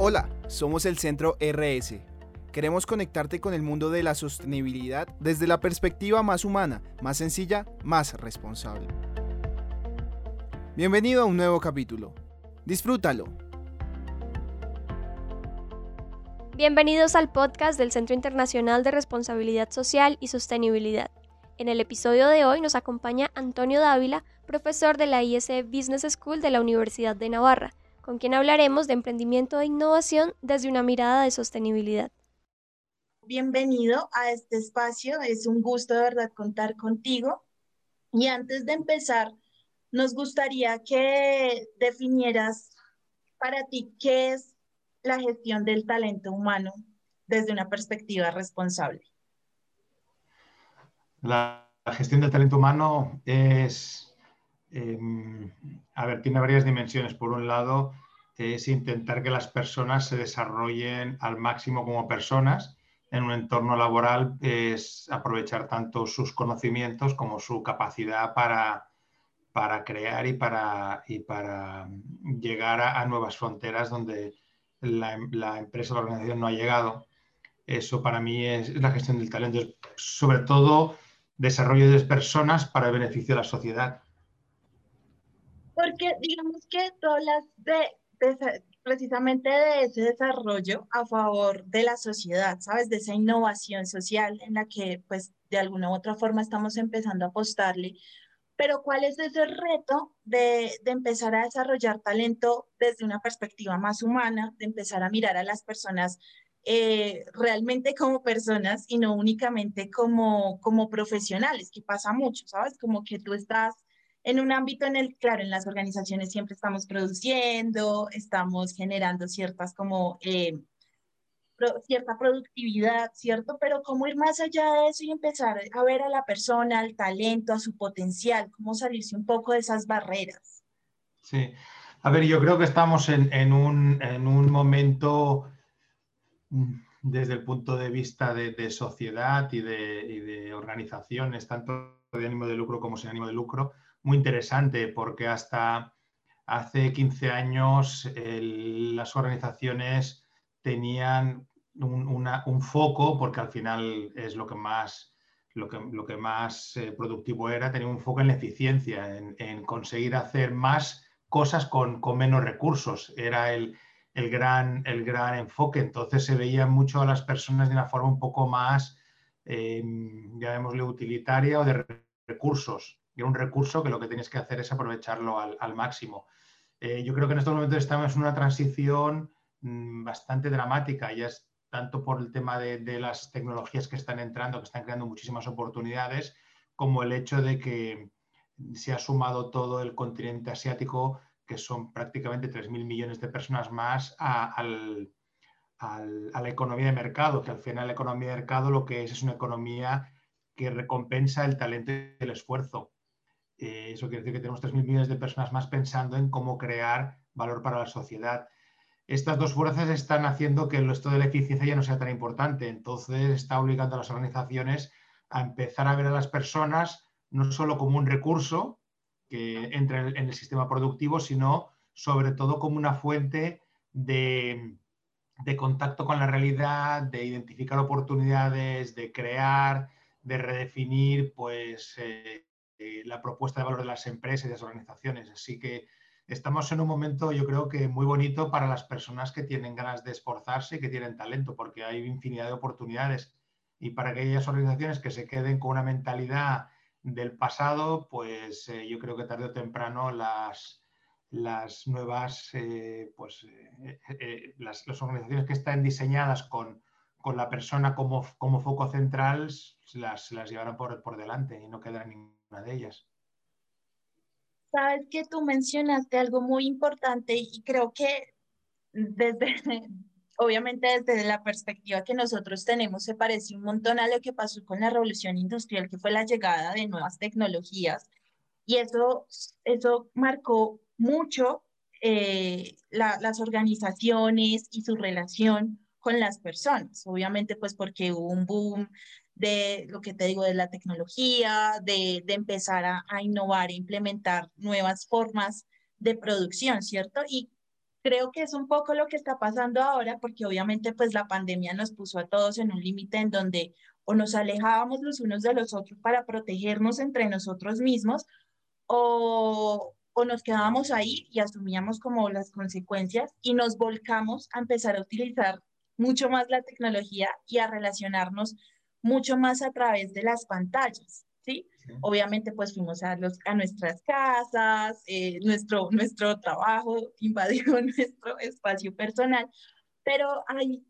Hola, somos el Centro RS. Queremos conectarte con el mundo de la sostenibilidad desde la perspectiva más humana, más sencilla, más responsable. Bienvenido a un nuevo capítulo. Disfrútalo. Bienvenidos al podcast del Centro Internacional de Responsabilidad Social y Sostenibilidad. En el episodio de hoy nos acompaña Antonio Dávila, profesor de la ISE Business School de la Universidad de Navarra, con quien hablaremos de emprendimiento e innovación desde una mirada de sostenibilidad. Bienvenido a este espacio, es un gusto de verdad contar contigo. Y antes de empezar, nos gustaría que definieras para ti qué es la gestión del talento humano desde una perspectiva responsable. La, gestión del talento humano es Em, a ver, tiene varias dimensiones. Por un lado, es intentar que las personas se desarrollen al máximo como personas en un entorno laboral, es aprovechar tanto sus conocimientos como su capacidad para, para crear y para, y para llegar a, nuevas fronteras donde la, la, empresa o la organización no ha llegado. Eso para mí es, la gestión del talento, sobre todo desarrollo de personas para el beneficio de la sociedad. Porque digamos que tú hablas de, precisamente de ese desarrollo a favor de la sociedad, ¿sabes? De esa innovación social en la que pues de alguna u otra forma estamos empezando a apostarle. Pero ¿cuál es ese reto de, de empezar a desarrollar talento desde una perspectiva más humana, de empezar a mirar a las personas eh, realmente como personas y no únicamente como, como profesionales, que pasa mucho, ¿sabes? Como que tú estás en un ámbito en el, claro, en las organizaciones siempre estamos produciendo, estamos generando ciertas como eh, cierta productividad, ¿cierto? Pero cómo ir más allá de eso y empezar a ver a la persona, al talento, a su potencial, cómo salirse un poco de esas barreras. Sí, a ver, yo creo que estamos en, en, un, en un, momento mm, desde el punto de vista de, sociedad y de, y de organizaciones, tanto de ánimo de lucro como sin ánimo de lucro, muy interesante porque hasta hace 15 años las organizaciones tenían un, foco, porque al final es lo que más, lo que, lo que más eh, productivo era, tenía un foco en la eficiencia, en, conseguir hacer más cosas con, menos recursos. Era el, gran, el gran enfoque. Entonces se veía mucho a las personas de una forma un poco más, eh, llamémosle, utilitaria o de recursos y un recurso que lo que tienes que hacer es aprovecharlo al, máximo. Eh, yo creo que en estos momentos estamos en una transición mm, bastante dramática, ya es tanto por el tema de, las tecnologías que están entrando, que están creando muchísimas oportunidades, como el hecho de que se ha sumado todo el continente asiático, que son prácticamente 3.000 millones de personas más, a, a la economía de mercado, que al final la economía de mercado lo que es es una economía que recompensa el talento y el esfuerzo. Eh, eso quiere decir que tenemos 3.000 millones de personas más pensando en cómo crear valor para la sociedad. Estas dos fuerzas están haciendo que el resto de la eficiencia ya no sea tan importante. Entonces está obligando a las organizaciones a empezar a ver a las personas no solo como un recurso que entra en el sistema productivo, sino sobre todo como una fuente de, contacto con la realidad, de identificar oportunidades, de crear, de redefinir pues, eh, eh, la propuesta de valor de las empresas y las organizaciones. Así que estamos en un momento, yo creo que muy bonito para las personas que tienen ganas de esforzarse y que tienen talento, porque hay infinidad de oportunidades. Y para aquellas organizaciones que se queden con una mentalidad del pasado, pues eh, yo creo que tarde o temprano las, las nuevas, eh, pues las, organizaciones que están diseñadas con, la persona como, como foco central, las, las llevarán por, por delante y no quedarán ningún de ellas. Sabes que tú mencionaste algo muy importante y creo que desde, obviamente desde la perspectiva que nosotros tenemos, se parece un montón a lo que pasó con la revolución industrial, que fue la llegada de nuevas tecnologías. Y eso, eso marcó mucho eh, las organizaciones y su relación con las personas. Obviamente, pues porque hubo un boom de lo que te digo, de la tecnología, de, de empezar a, a, innovar e implementar nuevas formas de producción, ¿cierto? Y creo que es un poco lo que está pasando ahora, porque obviamente pues la pandemia nos puso a todos en un límite en donde o nos alejábamos los unos de los otros para protegernos entre nosotros mismos, o, o nos quedábamos ahí y asumíamos como las consecuencias y nos volcamos a empezar a utilizar mucho más la tecnología y a relacionarnos mucho más a través de las pantallas. ¿sí? Obviamente, pues fuimos a, los, a nuestras casas, eh, nuestro, nuestro trabajo invadió nuestro espacio personal, pero hay,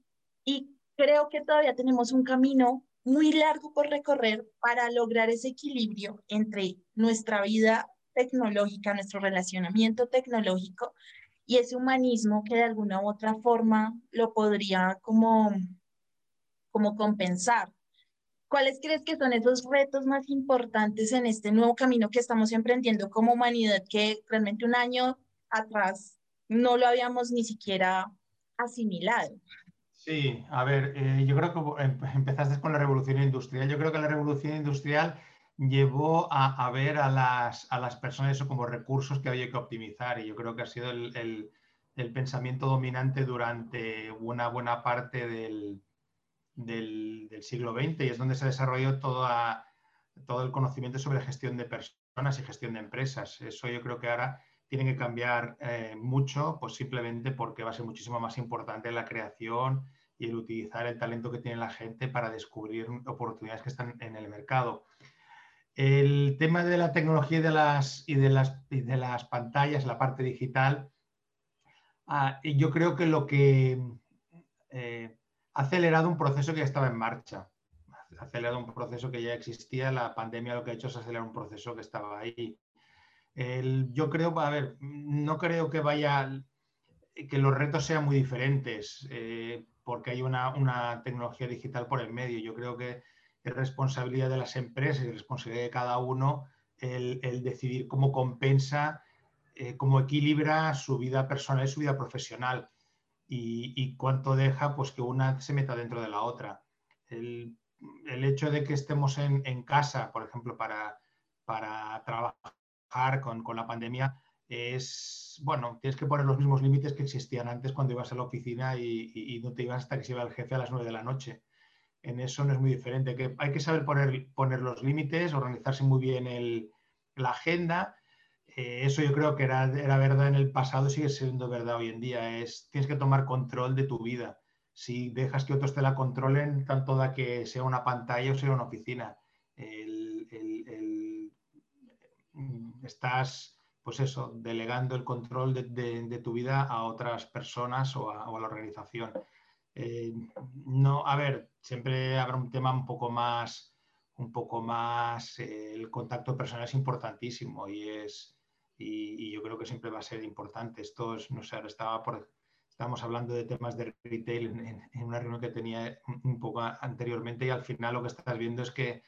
y creo que todavía tenemos un camino muy largo por recorrer para lograr ese equilibrio entre nuestra vida tecnológica, nuestro relacionamiento tecnológico y ese humanismo que de alguna u otra forma lo podría como, como compensar. ¿Cuáles crees que son esos retos más importantes en este nuevo camino que estamos emprendiendo como humanidad que realmente un año atrás no lo habíamos ni siquiera asimilado? Sí, a ver, eh, yo creo que em, empezaste con la revolución industrial. Yo creo que la revolución industrial llevó a, ver a las, a las, personas como recursos que había que optimizar y yo creo que ha sido el, el, pensamiento dominante durante una buena parte del, del, siglo XX y es donde se desarrolló toda, todo el conocimiento sobre gestión de personas y gestión de empresas. Eso yo creo que ahora tiene que cambiar eh, mucho, pues simplemente porque va a ser muchísimo más importante la creación y el utilizar el talento que tiene la gente para descubrir oportunidades que están en el mercado. El tema de la tecnología y de las, y de las, de las pantallas, la parte digital, ah, yo creo que lo que eh, acelerado un proceso que ya estaba en marcha, ha acelerado un proceso que ya existía, la pandemia lo que ha hecho es acelerar un proceso que estaba ahí. yo creo, a ver, no creo que vaya, que los retos sean muy diferentes, eh, porque hay una, una tecnología digital por el medio. Yo creo que es responsabilidad de las empresas y responsabilidad de cada uno el, decidir cómo compensa, eh, cómo equilibra su vida personal y su vida profesional y, cuánto deja pues, que una se meta dentro de la otra. El, hecho de que estemos en, casa, por ejemplo, para, trabajar con, la pandemia, es, bueno, tienes que poner los mismos límites que existían antes cuando ibas a la oficina y, y no te ibas hasta que se iba el jefe a las 9 de la noche en eso no es muy diferente. Que hay que saber poner los límites, organizarse muy bien la agenda. Eh, eso yo creo que era, verdad en el pasado y sigue siendo verdad hoy en día. Es, tienes que tomar control de tu vida. Si dejas que otros te la controlen, tanto da que sea una pantalla o sea una oficina. estás, pues eso, delegando el control de, tu vida a otras personas o a, o a la organización. Eh, no, a ver, siempre habrá un tema un poco más, un poco más, eh, el contacto personal es importantísimo y es, y, yo creo que siempre va a ser importante. Esto es, no sé, ahora estaba por, estábamos hablando de temas de retail en, una reunión que tenía un poco anteriormente y al final lo que estás viendo es que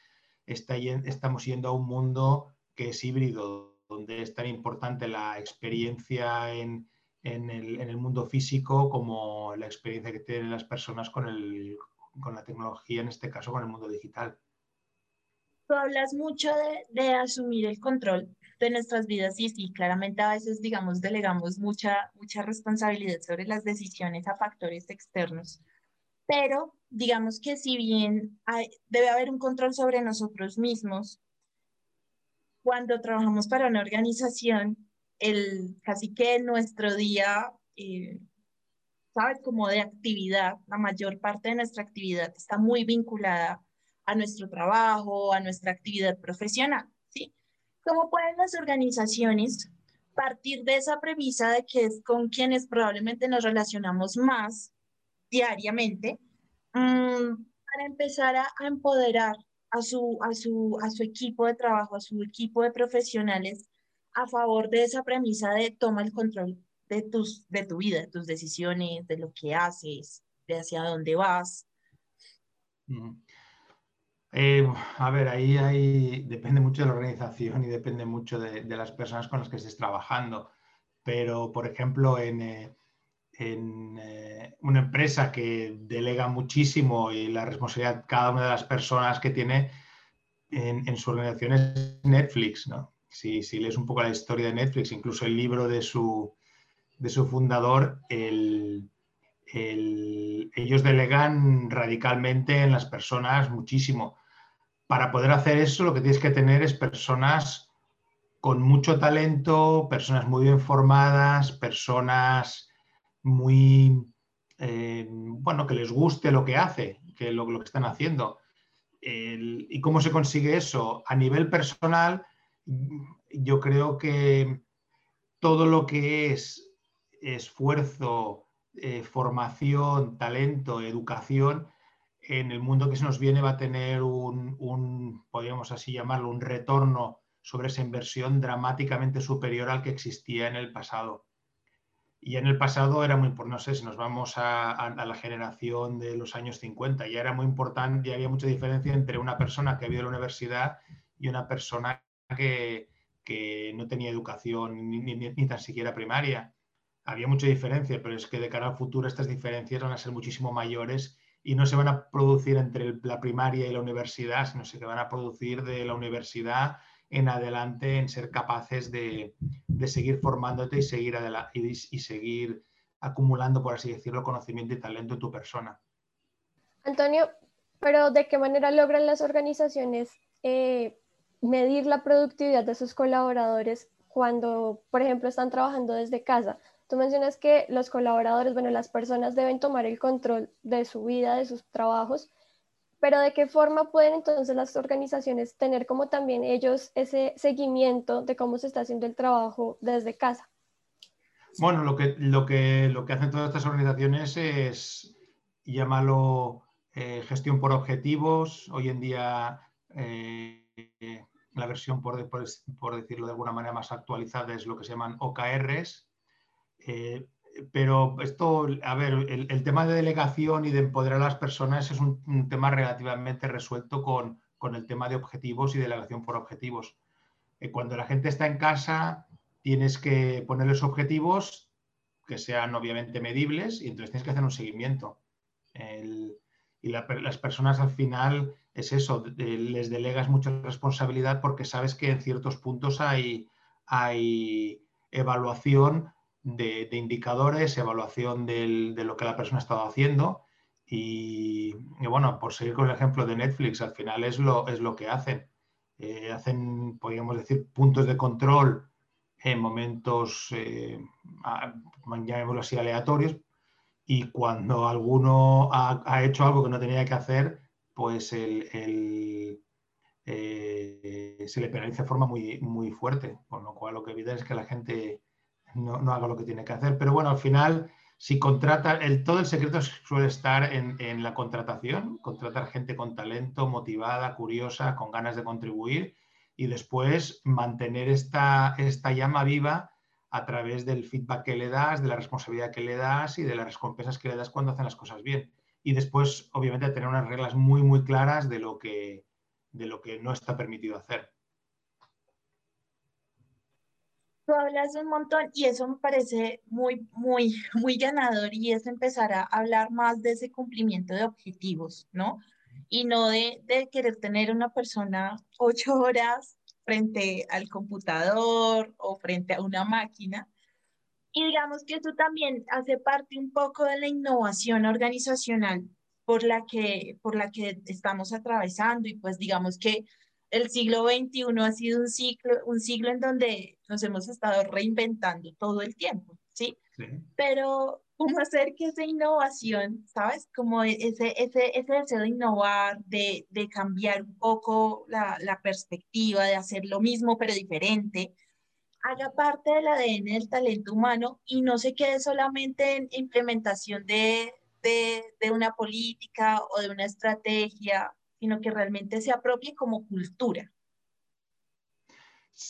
está, estamos yendo a un mundo que es híbrido, donde es tan importante la experiencia en, en el, mundo físico como la experiencia que tienen las personas con, el, con la tecnología, en este caso con el mundo digital. Tú hablas mucho de, asumir el control de nuestras vidas y sí, claramente a veces, digamos, delegamos mucha, mucha responsabilidad sobre las decisiones a factores externos, pero digamos que si bien debe haber un control sobre nosotros mismos, cuando trabajamos para una organización, el, casi que nuestro día, eh, ¿sabes? Como de actividad, la mayor parte de nuestra actividad está muy vinculada a nuestro trabajo, a nuestra actividad profesional. ¿Cómo pueden las organizaciones partir de esa premisa de que es con quienes probablemente nos relacionamos más diariamente, mm, para empezar a, empoderar a su, a, su, a su equipo de trabajo, a su equipo de profesionales a favor de esa premisa de toma el control de, tus, de tu vida, de tus decisiones, de lo que haces, de hacia dónde vas. Eh, a ver, ahí, ahí, depende mucho de la organización y depende mucho de, las personas con las que estés trabajando. Pero, por ejemplo, en, eh, eh, una empresa que delega muchísimo y la responsabilidad cada una de las personas que tiene en, su organización es Netflix, ¿no? si, lees un poco la historia de Netflix, incluso el libro de su, su fundador, ellos delegan radicalmente en las personas muchísimo. Para poder hacer eso, lo que tienes que tener es personas con mucho talento, personas muy bien formadas, personas muy, eh, bueno, que les guste lo que hace, que lo, que están haciendo. ¿Y cómo se consigue eso? A nivel personal, yo creo que todo lo que es esfuerzo, eh, formación, talento, educación, en el mundo que se nos viene va a tener un, podríamos así llamarlo, un retorno sobre esa inversión dramáticamente superior al que existía en el pasado. Y en el pasado era muy, no sé, si nos vamos a, la generación de los años 50, ya era muy importante, ya había mucha diferencia entre una persona que había ido a la universidad y una persona que, no tenía educación ni, tan siquiera primaria. Había mucha diferencia, pero es que de cara al futuro estas diferencias van a ser muchísimo mayores y no se van a producir entre la primaria y la universidad, sino que van a producir de la universidad en adelante en ser capaces de, seguir formándote y seguir, y, seguir acumulando, por así decirlo, conocimiento y talento en tu persona. Antonio, pero ¿de qué manera logran las organizaciones eh, medir la productividad de sus colaboradores cuando, por ejemplo, están trabajando desde casa? Tú mencionas que los colaboradores, bueno, las personas deben tomar el control de su vida, de sus trabajos, pero ¿de qué forma pueden entonces las organizaciones tener como también ellos ese seguimiento de cómo se está haciendo el trabajo desde casa? Bueno, lo que, lo que, lo que hacen todas estas organizaciones es llamarlo eh, gestión por objetivos. Hoy en día eh, la versión, por, por, decirlo de alguna manera más actualizada, es lo que se llaman OKRs. Eh, pero esto, a ver, el, tema de delegación y de empoderar a las personas es un, tema relativamente resuelto con, el tema de objetivos y delegación por objetivos. Eh, cuando la gente está en casa, tienes que ponerles objetivos que sean obviamente medibles y entonces tienes que hacer un seguimiento. y las personas al final es eso, les delegas mucha responsabilidad porque sabes que en ciertos puntos hay, hay evaluación de, indicadores, evaluación de lo que la persona ha estado haciendo. Y, bueno, por seguir con el ejemplo de Netflix, al final es lo, es lo que hacen. Eh, hacen, podríamos decir, puntos de control en momentos, eh, llamémoslo así, aleatorios, y cuando alguno ha, hecho algo que no tenía que hacer, pues el, eh, se le penaliza de forma muy, muy fuerte, con lo cual lo que evita es que la gente no, haga lo que tiene que hacer. Pero bueno, al final, si contrata, el, todo el secreto suele estar en, la contratación, contratar gente con talento, motivada, curiosa, con ganas de contribuir y después mantener esta, esta llama viva a través del feedback que le das, de la responsabilidad que le das y de las recompensas que le das cuando hacen las cosas bien. Y después, obviamente, tener unas reglas muy, muy claras de lo que, de lo que no está permitido hacer hablas un montón y eso me parece muy, muy, muy ganador y es empezar a hablar más de ese cumplimiento de objetivos, ¿no? Y no de, de querer tener una persona ocho horas frente al computador o frente a una máquina. Y digamos que eso también hace parte un poco de la innovación organizacional por la que, por la que estamos atravesando y pues digamos que el siglo XXI ha sido un ciclo, un siglo en donde nos hemos estado reinventando todo el tiempo, ¿sí? Pero, ¿cómo hacer que esa innovación, ¿sabes? Como ese, ese, ese deseo de innovar, de, de cambiar un poco la, la, perspectiva, de hacer lo mismo pero diferente, haga parte del ADN del talento humano y no se quede solamente en implementación de, de, de una política o de una estrategia sino que realmente se apropie como cultura.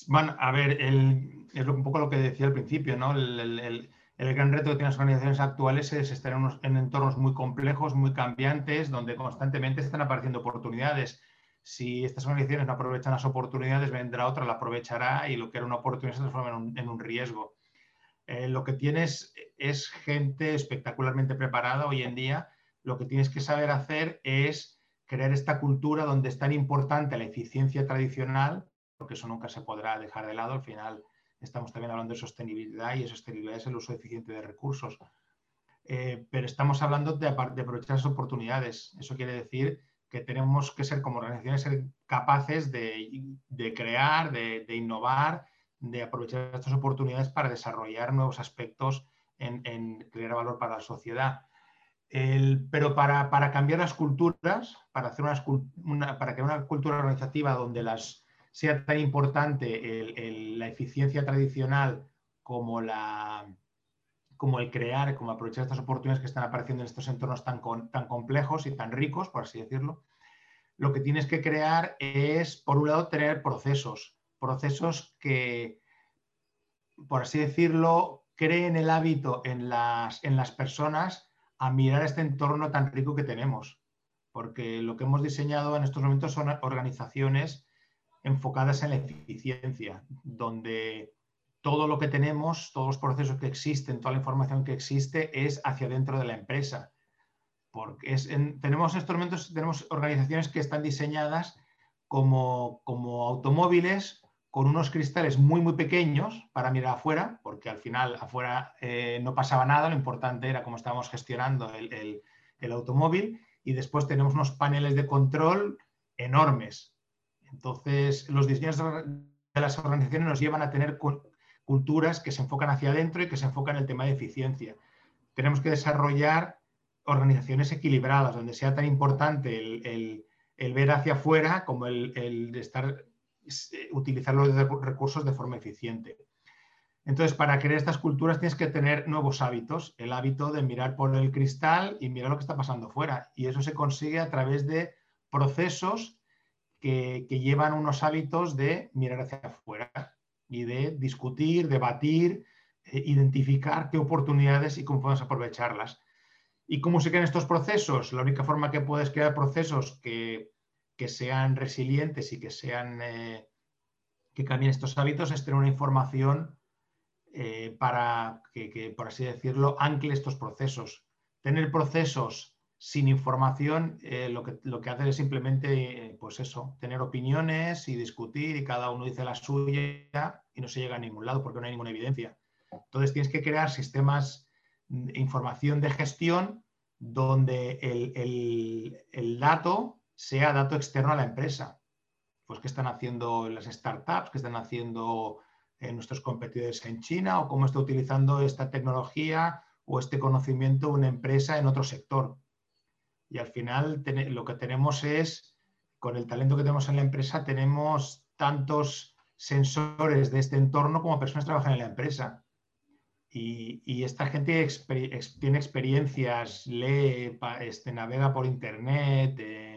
Bueno, a ver, es un poco lo que decía al principio, ¿no? El, gran reto que tienen las organizaciones actuales es estar en, entornos muy complejos, muy cambiantes, donde constantemente están apareciendo oportunidades. Si estas organizaciones no aprovechan las oportunidades, vendrá otra, la aprovechará y lo que era una oportunidad se transforma en un, riesgo. Eh, lo que tienes es gente espectacularmente preparada hoy en día. Lo que tienes que saber hacer es crear esta cultura donde es tan importante la eficiencia tradicional, porque eso nunca se podrá dejar de lado, al final estamos también hablando de sostenibilidad y sostenibilidad es el uso eficiente de recursos. Eh, pero estamos hablando de, aprovechar las oportunidades. Eso quiere decir que tenemos que ser como organizaciones capaces de, crear, de, innovar, de aprovechar estas oportunidades para desarrollar nuevos aspectos en, crear valor para la sociedad. Pero para, cambiar las culturas, para, hacer una, para crear una cultura organizativa donde las, sea tan importante la eficiencia tradicional como la, como el crear, como aprovechar estas oportunidades que están apareciendo en estos entornos tan, tan complejos y tan ricos, por así decirlo, lo que tienes que crear es, por un lado, tener procesos, procesos que, por así decirlo, creen el hábito en las, en las personas a mirar este entorno tan rico que tenemos. Porque lo que hemos diseñado en estos momentos son organizaciones enfocadas en la eficiencia, donde todo lo que tenemos, todos los procesos que existen, toda la información que existe es hacia dentro de la empresa. Porque tenemos instrumentos, tenemos organizaciones que están diseñadas como, como automóviles con unos cristales muy, muy pequeños para mirar afuera, porque al final afuera eh, no pasaba nada, lo importante era cómo estábamos gestionando el, el automóvil, y después tenemos unos paneles de control enormes. Entonces, los diseños de las organizaciones nos llevan a tener culturas que se enfocan hacia adentro y que se enfocan en el tema de eficiencia. Tenemos que desarrollar organizaciones equilibradas, donde sea tan importante el, ver hacia afuera como el, estar, utilizar los recursos de forma eficiente. Entonces, para crear estas culturas tienes que tener nuevos hábitos, el hábito de mirar por el cristal y mirar lo que está pasando fuera. Y eso se consigue a través de procesos que, que llevan unos hábitos de mirar hacia afuera y de discutir, debatir, eh, identificar qué oportunidades y cómo podemos aprovecharlas. ¿Y cómo se crean estos procesos? La única forma que puedes crear procesos que, sean resilientes y que sean eh, que cambien estos hábitos es tener una información eh, para que, que, por así decirlo, ancle estos procesos. Tener procesos sin información, lo, que, lo que hace es simplemente, pues eso, tener opiniones y discutir y cada uno dice la suya y no se llega a ningún lado porque no hay ninguna evidencia. Entonces tienes que crear sistemas de información de gestión donde el, dato sea dato externo a la empresa. Pues qué están haciendo las startups, qué están haciendo eh, nuestros competidores en China o cómo está utilizando esta tecnología o este conocimiento una empresa en otro sector. Y al final lo que tenemos es, con el talento que tenemos en la empresa, tenemos tantos sensores de este entorno como personas que trabajan en la empresa. Y, esta gente tiene experiencias, lee, este, navega por internet, eh,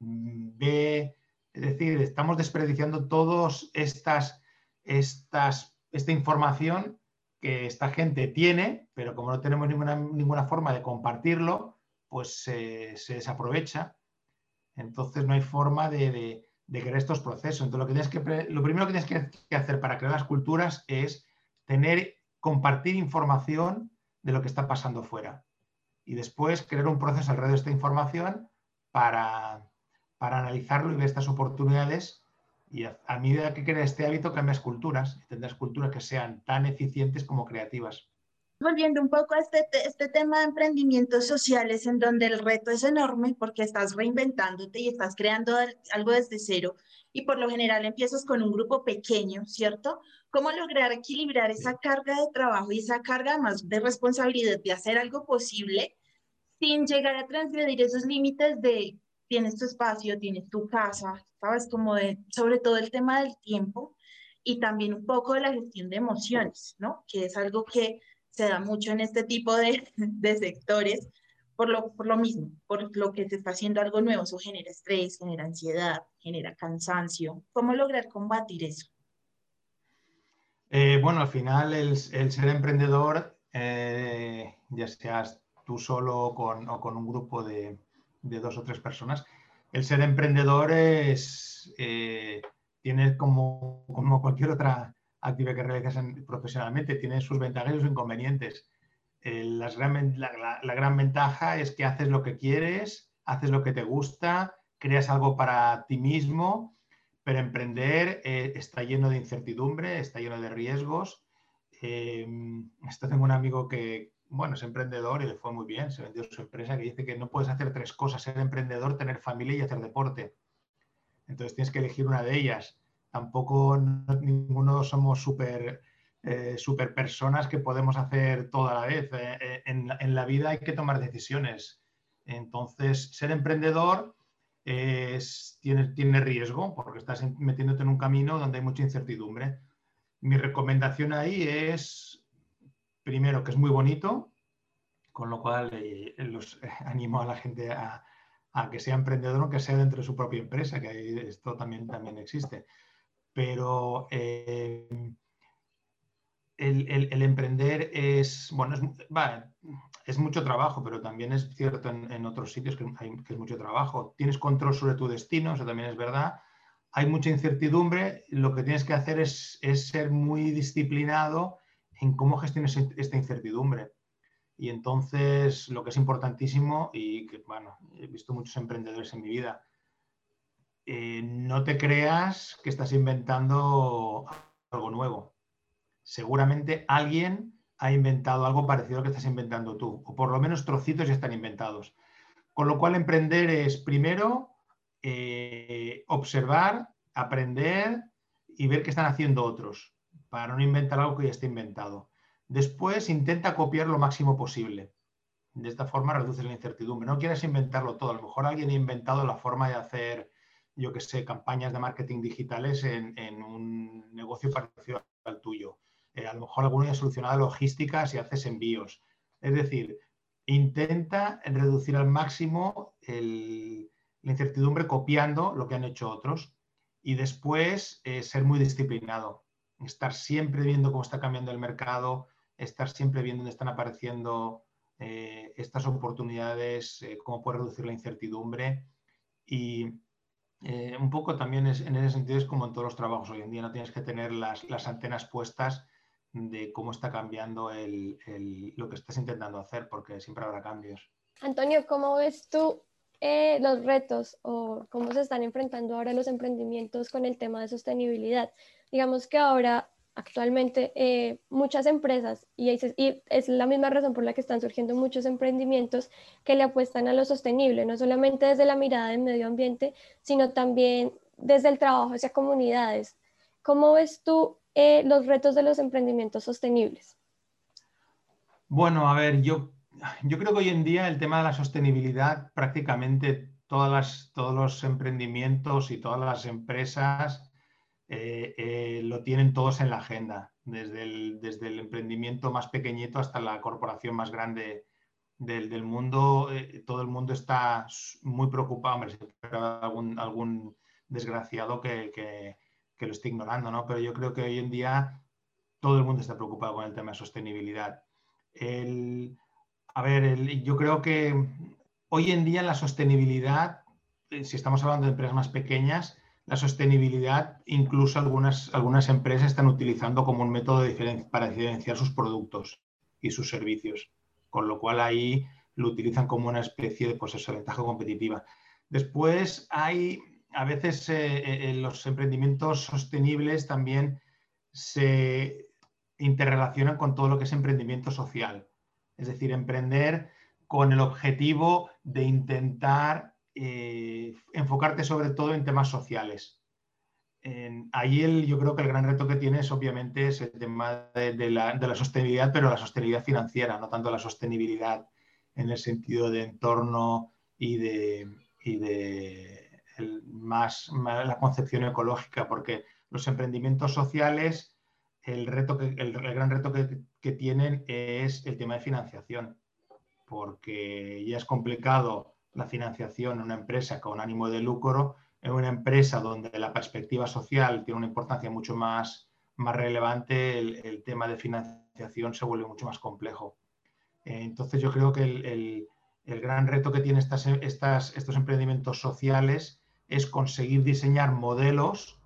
ve, es decir, estamos desperdiciando todas estas, estas, esta información que esta gente tiene, pero como no tenemos ninguna, ninguna forma de compartirlo, pues se desaprovecha. Entonces no hay forma de, de crear estos procesos. Entonces, lo, que tienes que, lo primero que tienes que, hacer para crear las culturas es tener, compartir información de lo que está pasando fuera. Y después crear un proceso alrededor de esta información para, para analizarlo y ver estas oportunidades. Y a, medida que crea este hábito, cambias culturas y tendrás culturas que sean tan eficientes como creativas. Volviendo un poco a este, este tema de emprendimientos sociales, en donde el reto es enorme porque estás reinventándote y estás creando algo desde cero y por lo general empiezas con un grupo pequeño, ¿cierto? ¿Cómo lograr equilibrar esa carga de trabajo y esa carga más de responsabilidad de hacer algo posible sin llegar a transgredir esos límites de tienes tu espacio, tienes tu casa, ¿sabes? Como de, sobre todo el tema del tiempo y también un poco de la gestión de emociones, ¿no? Que es algo que se da mucho en este tipo de, de sectores por lo, por lo mismo, por lo que se está haciendo algo nuevo, eso genera estrés, genera ansiedad, genera cansancio. ¿Cómo lograr combatir eso? Eh, bueno, al final el, el ser emprendedor, eh, ya seas tú solo con, o con un grupo de, de, dos o tres personas, el ser emprendedor es, eh, tiene como, como cualquier otra actividad que realizas profesionalmente tiene sus ventajas y sus inconvenientes. la, gran ventaja es que haces lo que quieres, haces lo que te gusta, creas algo para ti mismo, pero emprender eh, está lleno de incertidumbre, está lleno de riesgos. Eh, esto tengo un amigo que, bueno, es emprendedor y le fue muy bien, se vendió su empresa, que dice que no puedes hacer tres cosas, ser emprendedor, tener familia y hacer deporte. Entonces tienes que elegir una de ellas. Tampoco ninguno somos súper eh, super personas que podemos hacer todo a la vez. Eh, eh, en, la vida hay que tomar decisiones. Entonces, ser emprendedor tiene, tiene riesgo porque estás metiéndote en un camino donde hay mucha incertidumbre. Mi recomendación ahí es, primero, que es muy bonito, con lo cual los animo a la gente a, que sea emprendedor, aunque sea dentro de su propia empresa, que esto también, también existe. Pero el, emprender es, bueno, es, es, mucho trabajo, pero también es cierto en, otros sitios que, es mucho trabajo. Tienes control sobre tu destino, eso también es verdad. Hay mucha incertidumbre. Lo que tienes que hacer es, ser muy disciplinado en cómo gestiones esta incertidumbre. Y entonces lo que es importantísimo, y que, bueno, he visto muchos emprendedores en mi vida, eh, no te creas que estás inventando algo nuevo seguramente alguien ha inventado algo parecido a lo que estás inventando tú, o por lo menos trocitos ya están inventados. Con lo cual, emprender es primero eh, observar, aprender y ver qué están haciendo otros, para no inventar algo que ya esté inventado. Después, intenta copiar lo máximo posible. De esta forma reduces la incertidumbre. No quieres inventarlo todo. A lo mejor alguien ha inventado la forma de hacer, yo qué sé, campañas de marketing digitales en, un negocio parecido al tuyo eh, a lo mejor alguno ya solucionado logística si haces envíos. Es decir, intenta reducir al máximo la incertidumbre copiando lo que han hecho otros y después eh, ser muy disciplinado, estar siempre viendo cómo está cambiando el mercado, estar siempre viendo dónde están apareciendo eh, estas oportunidades, cómo puede reducir la incertidumbre y un poco también es, en ese sentido es como en todos los trabajos hoy en día, no tienes que tener las, las antenas puestas de cómo está cambiando lo que estás intentando hacer, porque siempre habrá cambios. Antonio, ¿cómo ves tú eh, los retos o cómo se están enfrentando ahora los emprendimientos con el tema de sostenibilidad? Digamos que ahora, actualmente, eh, muchas empresas, y es, la misma razón por la que están surgiendo muchos emprendimientos que le apuestan a lo sostenible, no solamente desde la mirada del medio ambiente, sino también desde el trabajo hacia comunidades. ¿Cómo ves tú eh, los retos de los emprendimientos sostenibles? Bueno, a ver, yo, yo creo que hoy en día el tema de la sostenibilidad prácticamente todas todos los emprendimientos y todas las empresas eh, eh, lo tienen todos en la agenda, desde el, desde el, emprendimiento más pequeñito hasta la corporación más grande del, mundo. todo el mundo está muy preocupado, hombre, algún, algún desgraciado que, que lo esté ignorando, ¿no? Pero yo creo que hoy en día todo el mundo está preocupado con el tema de sostenibilidad. a ver, yo creo que hoy en día la sostenibilidad, eh, si estamos hablando de empresas más pequeñas, la sostenibilidad incluso algunas, algunas empresas están utilizando como un método para diferenciar sus productos y sus servicios, con lo cual ahí lo utilizan como una especie de pues, ventaja competitiva. Después hay a veces eh, eh, los emprendimientos sostenibles también se interrelacionan con todo lo que es emprendimiento social. Es decir, emprender con el objetivo de intentar eh, enfocarte sobre todo en temas sociales. ahí yo creo que el gran reto que tienes obviamente es el tema de, la, sostenibilidad, pero la sostenibilidad financiera, no tanto la sostenibilidad en el sentido de entorno y de más, la concepción ecológica, porque los emprendimientos sociales, el, reto que, el, gran reto que, tienen es el tema de financiación, porque ya es complicado la financiación en una empresa con ánimo de lucro, en una empresa donde la perspectiva social tiene una importancia mucho más, más relevante, el, tema de financiación se vuelve mucho más complejo. Entonces yo creo que el, el gran reto que tienen estas, estas, estos emprendimientos sociales es conseguir diseñar modelos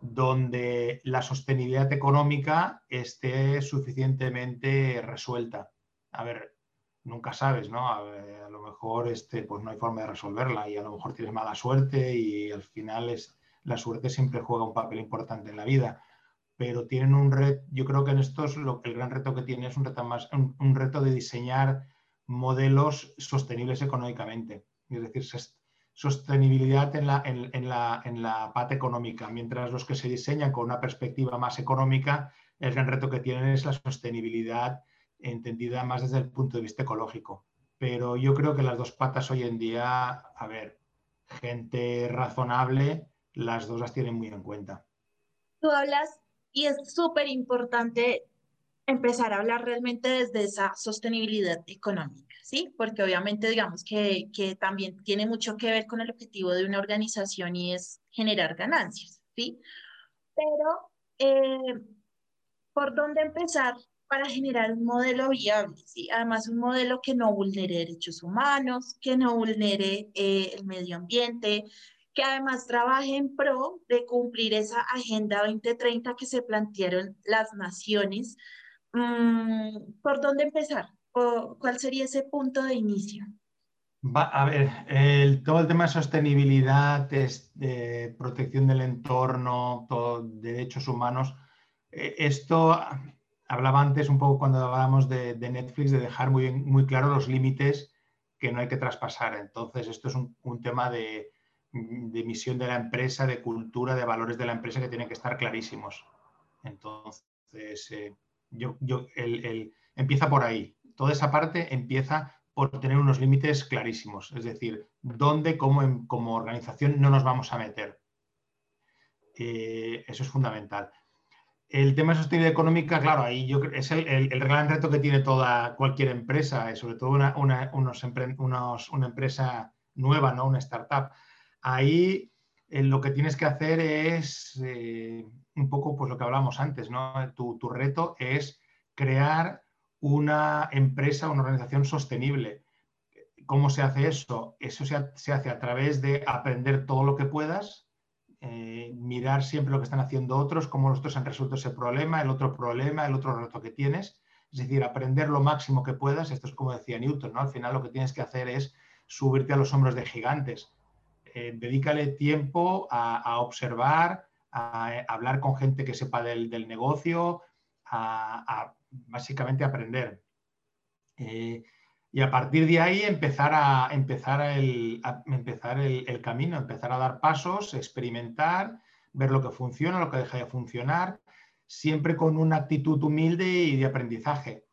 donde la sostenibilidad económica esté suficientemente resuelta. A ver, nunca sabes, ¿no? A, lo mejor este, pues no hay forma de resolverla y a lo mejor tienes mala suerte y al final es, la suerte siempre juega un papel importante en la vida, pero tienen un reto, yo creo que en esto es lo, el gran reto que tiene es un reto, más, un, reto de diseñar modelos sostenibles económicamente, es decir, sostenibilidad en la, en, la, en la parte económica, mientras los que se diseñan con una perspectiva más económica, el gran reto que tienen es la sostenibilidad entendida más desde el punto de vista ecológico. Pero yo creo que las dos patas hoy en día, a ver, gente razonable, las dos las tienen muy en cuenta. Tú hablas y es súper importante empezar a hablar realmente desde esa sostenibilidad económica, ¿sí? Porque obviamente digamos que, que también tiene mucho que ver con el objetivo de una organización y es generar ganancias, ¿sí? Pero, eh, ¿por dónde empezar para generar un modelo viable? ¿sí? Además, un modelo que no vulnere derechos humanos, que no vulnere eh, el medio ambiente, que además trabaje en pro de cumplir esa Agenda 2030 que se plantearon las naciones. Mm, ¿Por dónde empezar? ¿Cuál sería ese punto de inicio? Va, a ver, el, todo el tema de sostenibilidad, de protección del entorno, derechos humanos, eh, esto hablaba antes un poco cuando hablábamos de, Netflix, de dejar muy, muy claro los límites que no hay que traspasar. Entonces, esto es un, tema de, misión de la empresa, de cultura, de valores de la empresa que tienen que estar clarísimos. Entonces, eh, yo, el, empieza por ahí. Toda esa parte empieza por tener unos límites clarísimos, es decir, dónde como, como organización no nos vamos a meter. Eh, eso es fundamental. El tema de sostenibilidad económica, claro, ahí yo es el, gran reto que tiene toda cualquier empresa, sobre todo una, una, una empresa nueva, ¿no? una startup ahí eh, lo que tienes que hacer es eh, un poco pues lo que hablamos antes, ¿no? Tu, reto es crear una empresa, una organización sostenible. ¿Cómo se hace eso? Eso se, hace a través de aprender todo lo que puedas, eh, mirar siempre lo que están haciendo otros, cómo los otros han resuelto ese problema, el otro problema, el otro reto que tienes. Es decir, aprender lo máximo que puedas. Esto es como decía Newton, ¿no? Al final lo que tienes que hacer es subirte a los hombros de gigantes eh, dedícale tiempo a, observar, a, hablar con gente que sepa del, negocio, a, básicamente aprender. Eh, y a partir de ahí empezar, a, empezar, el, empezar el, camino, empezar a dar pasos, experimentar, ver lo que funciona, lo que deja de funcionar, siempre con una actitud humilde y de aprendizaje.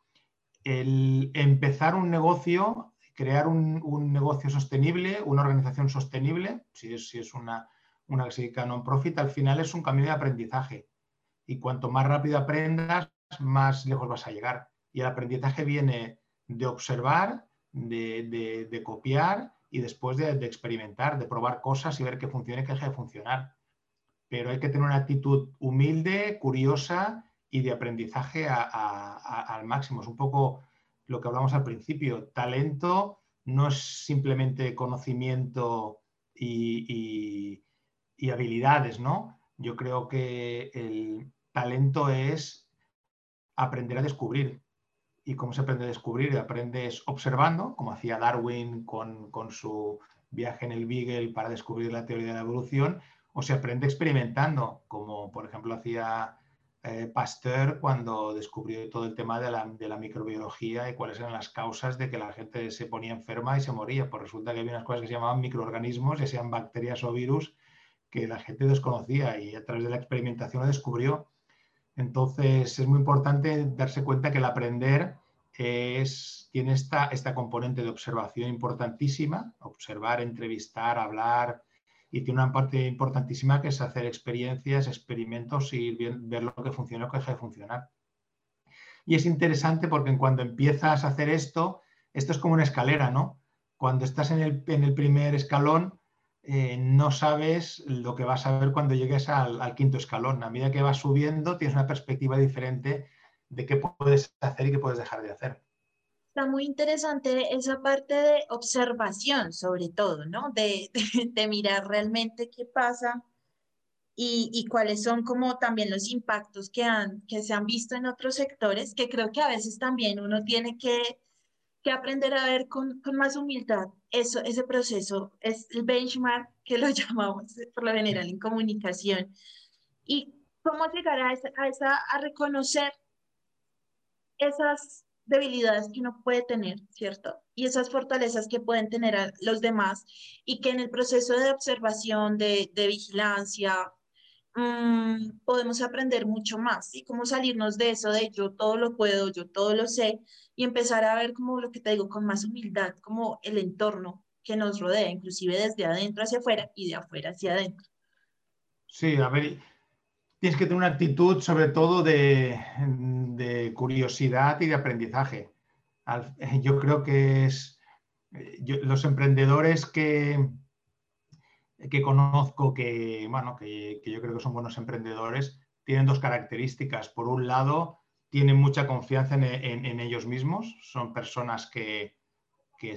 El empezar un negocio crear un, negocio sostenible, una organización sostenible, si es, si es una, una que se non-profit, al final es un camino de aprendizaje. Y cuanto más rápido aprendas, más lejos vas a llegar. Y el aprendizaje viene de observar, de, copiar y después de, experimentar, de probar cosas y ver qué funciona y qué deja de funcionar. Pero hay que tener una actitud humilde, curiosa y de aprendizaje al máximo. Es un poco lo que hablamos al principio, talento no es simplemente conocimiento y, habilidades, ¿no? Yo creo que el talento es aprender a descubrir. ¿Y cómo se aprende a descubrir? Aprendes observando, como hacía Darwin con, con su viaje en el Beagle para descubrir la teoría de la evolución, o se aprende experimentando, como por ejemplo hacía eh, Pasteur cuando descubrió todo el tema de la, microbiología y cuáles eran las causas de que la gente se ponía enferma y se moría. Pues resulta que había unas cosas que se llamaban microorganismos, ya sean bacterias o virus, que la gente desconocía y a través de la experimentación lo descubrió. Entonces es muy importante darse cuenta que el aprender tiene esta, esta componente de observación importantísima, observar, entrevistar, hablar, y tiene una parte importantísima que es hacer experiencias, experimentos y ver lo que funciona o que deja de funcionar. Y es interesante porque cuando empiezas a hacer esto, esto es como una escalera, ¿no? Cuando estás en el, primer escalón, eh, no sabes lo que vas a ver cuando llegues al, quinto escalón. A medida que vas subiendo, tienes una perspectiva diferente de qué puedes hacer y qué puedes dejar de hacer. Está muy interesante esa parte de observación, sobre todo, ¿no? De, mirar realmente qué pasa y, cuáles son como también los impactos que se han visto en otros sectores, que creo que a veces también uno tiene que que aprender a ver con, con, más humildad eso, ese proceso, es el benchmark que lo llamamos por lo general en comunicación. Y cómo llegar a, esa, a, esa, a reconocer esas debilidades que uno puede tener, ¿cierto? Y esas fortalezas que pueden tener los demás y que en el proceso de observación, de, de vigilancia, mmm, podemos aprender mucho más y cómo salirnos de eso de yo todo lo puedo, yo todo lo sé y empezar a ver como lo que te digo con más humildad, como el entorno que nos rodea, inclusive desde adentro hacia afuera y de afuera hacia adentro. Sí, a ver, tienes que tener una actitud sobre todo de, de curiosidad y de aprendizaje. Yo creo que es yo, los emprendedores que, que conozco que, bueno, que, yo creo que son buenos emprendedores tienen dos características. Por un lado, tienen mucha confianza en, ellos mismos, son personas que, que,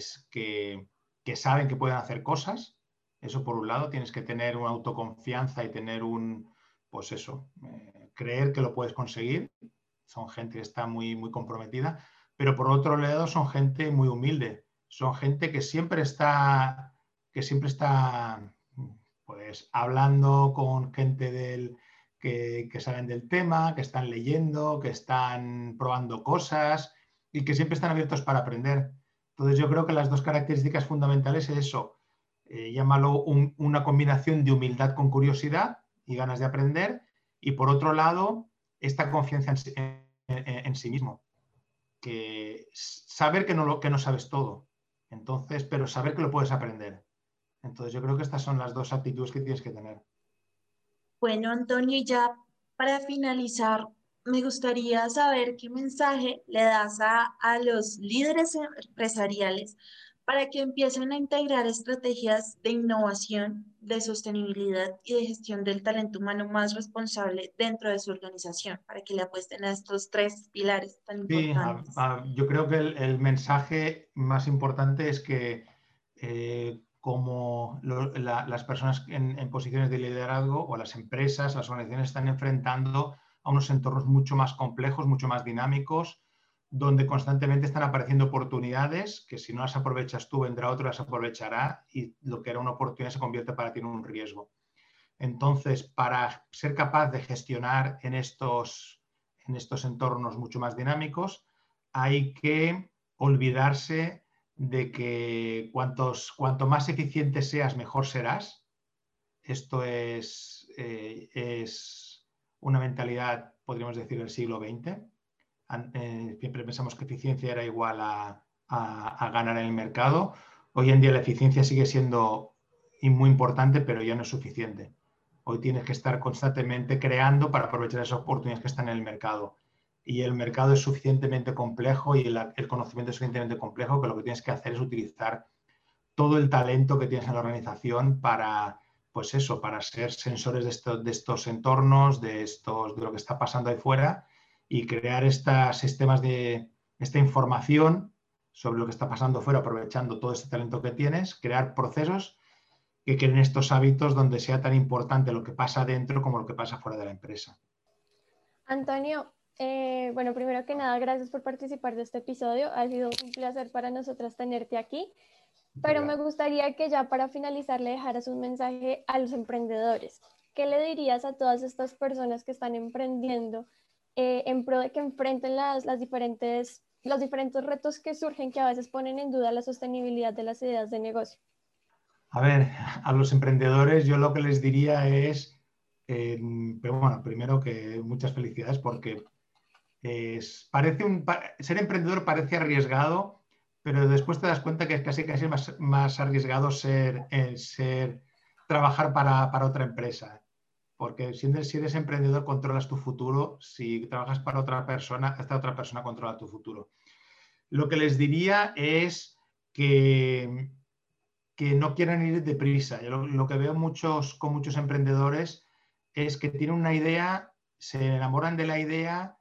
que, saben que pueden hacer cosas. Eso por un lado, tienes que tener una autoconfianza y tener un, pues eso, eh, creer que lo puedes conseguir. Son gente que está muy, muy comprometida, pero por otro lado son gente muy humilde, son gente que siempre está, que siempre está, pues hablando con gente del, que, que saben del tema, que están leyendo, que están probando cosas y que siempre están abiertos para aprender. Entonces yo creo que las dos características fundamentales es eso, eh, llámalo un, una combinación de humildad con curiosidad y ganas de aprender. Y por otro lado, esta confianza en sí mismo. Que saber que no, lo, que no sabes todo. Entonces, pero saber que lo puedes aprender. Entonces, yo creo que estas son las dos actitudes que tienes que tener. Bueno, Antonio, ya para finalizar, me gustaría saber qué mensaje le das a, a los líderes empresariales para que empiecen a integrar estrategias de innovación, de sostenibilidad y de gestión del talento humano más responsable dentro de su organización, para que le apuesten a estos tres pilares tan sí, importantes. A, a, yo creo que el, el, mensaje más importante es que eh, como las personas en, en posiciones de liderazgo o las empresas, las organizaciones están enfrentando a unos entornos mucho más complejos, mucho más dinámicos, donde constantemente están apareciendo oportunidades que si no las aprovechas tú, vendrá otro, las aprovechará y lo que era una oportunidad se convierte para ti en un riesgo. Entonces, para ser capaz de gestionar en estos, en estos entornos mucho más dinámicos, hay que olvidarse de que cuantos, cuanto más eficiente seas, mejor serás. Esto es, eh, una mentalidad, podríamos decir, del siglo XX eh, siempre pensamos que eficiencia era igual a, a, a, ganar en el mercado. Hoy en día la eficiencia sigue siendo muy importante, pero ya no es suficiente. Hoy tienes que estar constantemente creando para aprovechar esas oportunidades que están en el mercado. Y el mercado es suficientemente complejo y el, conocimiento es suficientemente complejo que lo que tienes que hacer es utilizar todo el talento que tienes en la organización para, pues eso, para ser sensores de, esto, de estos entornos, de, estos, de lo que está pasando ahí fuera y crear estos sistemas de esta información sobre lo que está pasando fuera, aprovechando todo este talento que tienes, crear procesos que creen estos hábitos donde sea tan importante lo que pasa dentro como lo que pasa fuera de la empresa. Antonio, eh, bueno, primero que nada, gracias por participar de este episodio. Ha sido un placer para nosotras tenerte aquí. Pero me gustaría que ya para finalizar le dejaras un mensaje a los emprendedores. ¿Qué le dirías a todas estas personas que están emprendiendo eh, en pro de que enfrenten las, las diferentes, los diferentes retos que surgen que a veces ponen en duda la sostenibilidad de las ideas de negocio? A ver, a los emprendedores yo lo que les diría es, eh, pero bueno, primero que muchas felicidades porque parece un, ser emprendedor parece arriesgado, pero después te das cuenta que es casi casi más, más arriesgado ser, eh, ser trabajar para, para otra empresa porque si eres, si eres, emprendedor controlas tu futuro, si trabajas para otra persona, esta otra persona controla tu futuro. Lo que les diría es que, que no quieran ir deprisa. Yo lo, lo, que veo muchos, con muchos emprendedores es que tienen una idea, se enamoran de la idea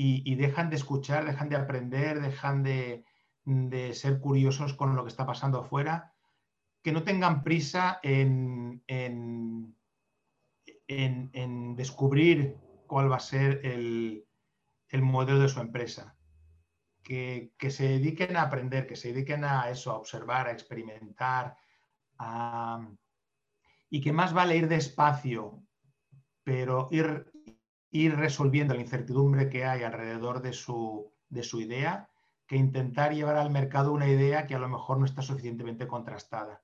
y, dejan de escuchar, dejan de aprender, dejan de, de, ser curiosos con lo que está pasando afuera, que no tengan prisa en, en en, en descubrir cuál va a ser el, el, modelo de su empresa. que, se dediquen a aprender, que se dediquen a eso, a observar, a experimentar, y que más vale ir despacio, pero ir, ir resolviendo la incertidumbre que hay alrededor de su, de su idea, que intentar llevar al mercado una idea que a lo mejor no está suficientemente contrastada.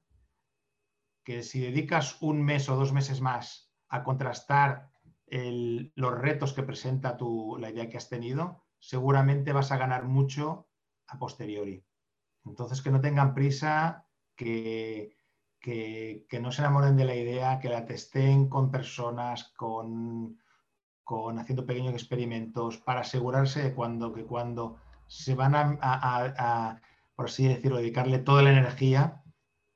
Que si dedicas un mes o dos meses más a contrastar los retos que presenta tu, la idea que has tenido, seguramente vas a ganar mucho a posteriori. Entonces, que no tengan prisa, que, que, no se enamoren de la idea, que la testen con personas, con, con haciendo pequeños experimentos, para asegurarse de cuando, que cuando se van a, por así decirlo, dedicarle toda la energía,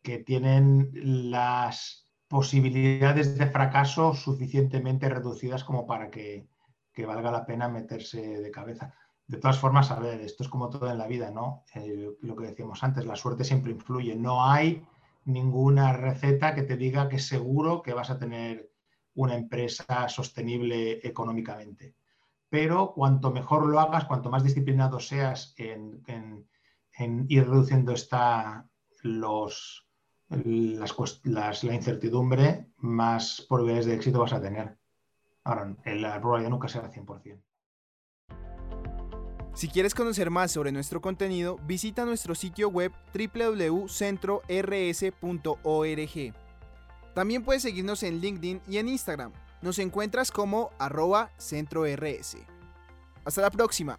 que tienen las posibilidades de fracaso suficientemente reducidas como para que, valga la pena meterse de cabeza. De todas formas, a ver, esto es como todo en la vida, ¿no? Eh, lo que decíamos antes, la suerte siempre influye. No hay ninguna receta que te diga que seguro que vas a tener una empresa sostenible económicamente. Pero cuanto mejor lo hagas, cuanto más disciplinado seas en, ir reduciendo esta, la incertidumbre, más probabilidades de éxito vas a tener. Ahora, la probabilidad nunca será 100%. Si quieres conocer más sobre nuestro contenido, visita nuestro sitio web www.centrors.org. También puedes seguirnos en LinkedIn y en Instagram. Nos encuentras como arroba centrors. Hasta la próxima.